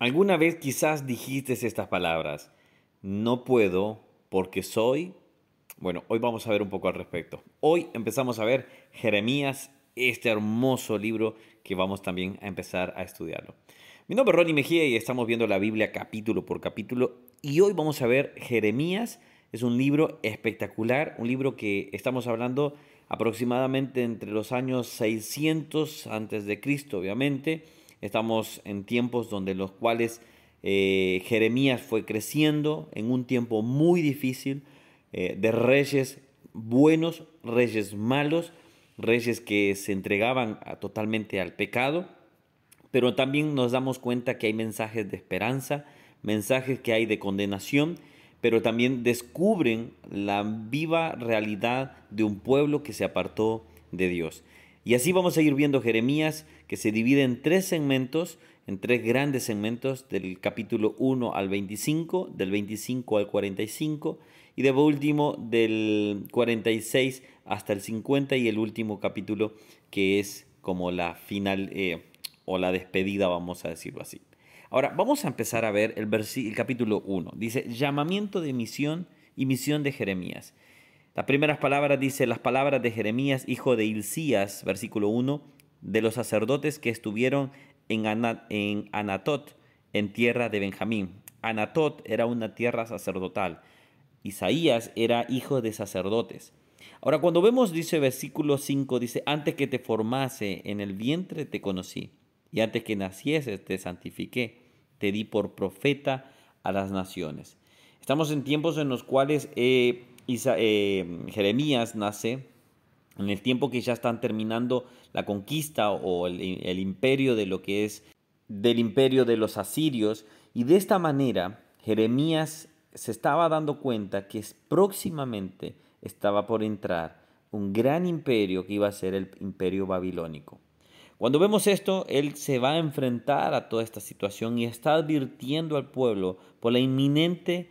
Alguna vez quizás dijiste estas palabras, no puedo porque soy... Bueno, hoy vamos a ver un poco al respecto. Hoy empezamos a ver Jeremías, este hermoso libro que vamos también a empezar a estudiarlo. Mi nombre es Ronnie Mejía y estamos viendo la Biblia capítulo por capítulo y hoy vamos a ver Jeremías. Es un libro espectacular, un libro que estamos hablando aproximadamente entre los años 600 antes de Cristo, obviamente, Estamos en tiempos donde los cuales eh, Jeremías fue creciendo en un tiempo muy difícil eh, de reyes buenos, reyes malos, reyes que se entregaban totalmente al pecado, pero también nos damos cuenta que hay mensajes de esperanza, mensajes que hay de condenación, pero también descubren la viva realidad de un pueblo que se apartó de Dios. Y así vamos a ir viendo Jeremías, que se divide en tres segmentos, en tres grandes segmentos, del capítulo 1 al 25, del 25 al 45, y de último del 46 hasta el 50, y el último capítulo que es como la final eh, o la despedida, vamos a decirlo así. Ahora, vamos a empezar a ver el, el capítulo 1. Dice, llamamiento de misión y misión de Jeremías. Las primeras palabras dice las palabras de Jeremías, hijo de Hilcías, versículo 1, de los sacerdotes que estuvieron en, en Anatot, en tierra de Benjamín. Anatot era una tierra sacerdotal. Isaías era hijo de sacerdotes. Ahora, cuando vemos, dice versículo 5, dice, antes que te formase en el vientre te conocí, y antes que nacieses te santifiqué, te di por profeta a las naciones. Estamos en tiempos en los cuales eh, eh, Jeremías nace en el tiempo que ya están terminando la conquista o el, imperio de lo que es del imperio de los asirios y de esta manera Jeremías se estaba dando cuenta que próximamente estaba por entrar un gran imperio que iba a ser el imperio babilónico. Cuando vemos esto, él se va a enfrentar a toda esta situación y está advirtiendo al pueblo por la inminente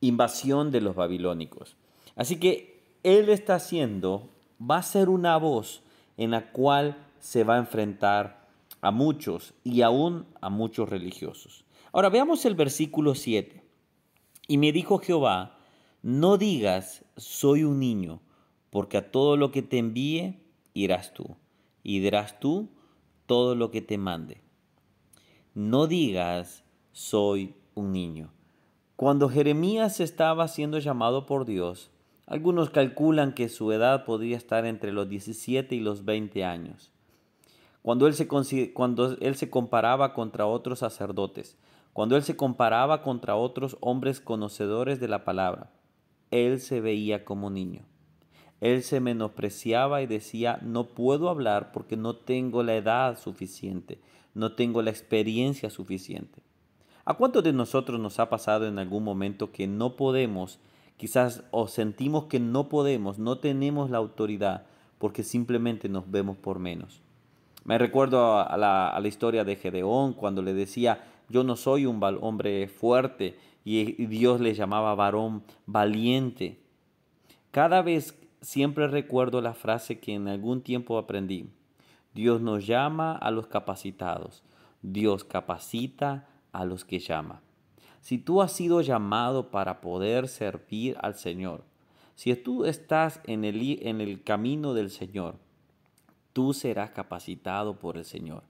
invasión de los babilónicos. Así que él está haciendo, va a ser una voz en la cual se va a enfrentar a muchos y aún a muchos religiosos. Ahora veamos el versículo 7. Y me dijo Jehová, no digas, soy un niño, porque a todo lo que te envíe irás tú, y dirás tú todo lo que te mande. No digas, soy un niño. Cuando Jeremías estaba siendo llamado por Dios, algunos calculan que su edad podría estar entre los 17 y los 20 años. Cuando él, se, cuando él se comparaba contra otros sacerdotes, cuando él se comparaba contra otros hombres conocedores de la palabra, él se veía como niño. Él se menospreciaba y decía, no puedo hablar porque no tengo la edad suficiente, no tengo la experiencia suficiente. ¿A cuántos de nosotros nos ha pasado en algún momento que no podemos, quizás o sentimos que no podemos, no tenemos la autoridad porque simplemente nos vemos por menos? Me recuerdo a la, historia de Gedeón cuando le decía, yo no soy un hombre fuerte y Dios le llamaba varón valiente. Cada vez siempre recuerdo la frase que en algún tiempo aprendí. Dios nos llama a los capacitados. Dios capacita a los que llama. Si tú has sido llamado para poder servir al Señor, si tú estás en el, en el camino del Señor, tú serás capacitado por el Señor.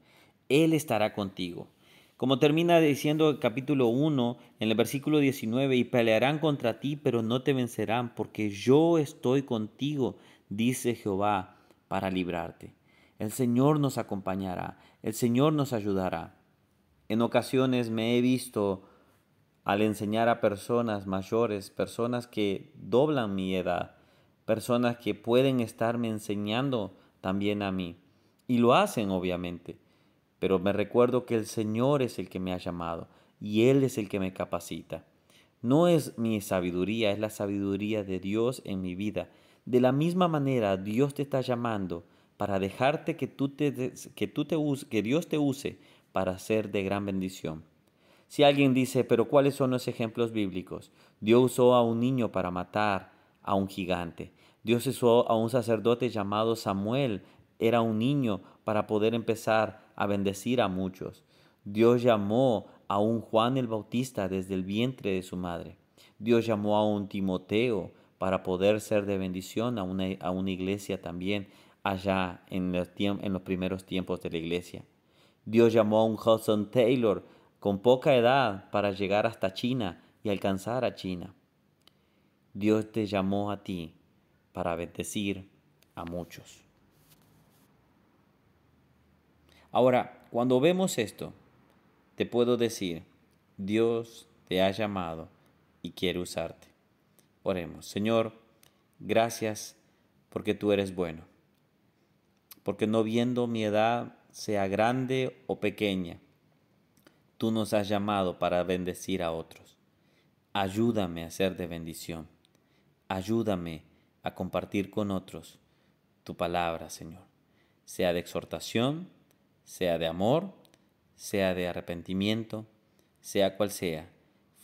Él estará contigo. Como termina diciendo el capítulo 1 en el versículo 19, y pelearán contra ti, pero no te vencerán, porque yo estoy contigo, dice Jehová, para librarte. El Señor nos acompañará, el Señor nos ayudará. En ocasiones me he visto al enseñar a personas mayores, personas que doblan mi edad, personas que pueden estarme enseñando también a mí. Y lo hacen obviamente, pero me recuerdo que el Señor es el que me ha llamado y Él es el que me capacita. No es mi sabiduría, es la sabiduría de Dios en mi vida. De la misma manera, Dios te está llamando para dejarte que, tú te, que, tú te, que Dios te use para ser de gran bendición. Si alguien dice, pero ¿cuáles son los ejemplos bíblicos? Dios usó a un niño para matar a un gigante. Dios usó a un sacerdote llamado Samuel, era un niño para poder empezar a bendecir a muchos. Dios llamó a un Juan el Bautista desde el vientre de su madre. Dios llamó a un Timoteo para poder ser de bendición a una, a una iglesia también allá en los, en los primeros tiempos de la iglesia. Dios llamó a un Hudson Taylor con poca edad para llegar hasta China y alcanzar a China. Dios te llamó a ti para bendecir a muchos. Ahora, cuando vemos esto, te puedo decir, Dios te ha llamado y quiere usarte. Oremos, Señor, gracias porque tú eres bueno, porque no viendo mi edad, sea grande o pequeña, tú nos has llamado para bendecir a otros. Ayúdame a ser de bendición. Ayúdame a compartir con otros tu palabra, Señor, sea de exhortación, sea de amor, sea de arrepentimiento, sea cual sea,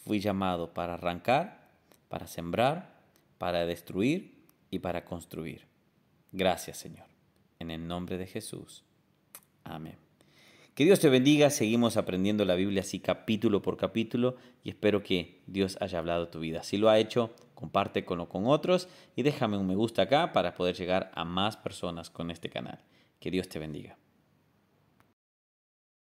fui llamado para arrancar, para sembrar, para destruir y para construir. Gracias Señor. En el nombre de Jesús. Amén. Que Dios te bendiga. Seguimos aprendiendo la Biblia así capítulo por capítulo y espero que Dios haya hablado tu vida. Si lo ha hecho, comparte con, con otros y déjame un me gusta acá para poder llegar a más personas con este canal. Que Dios te bendiga.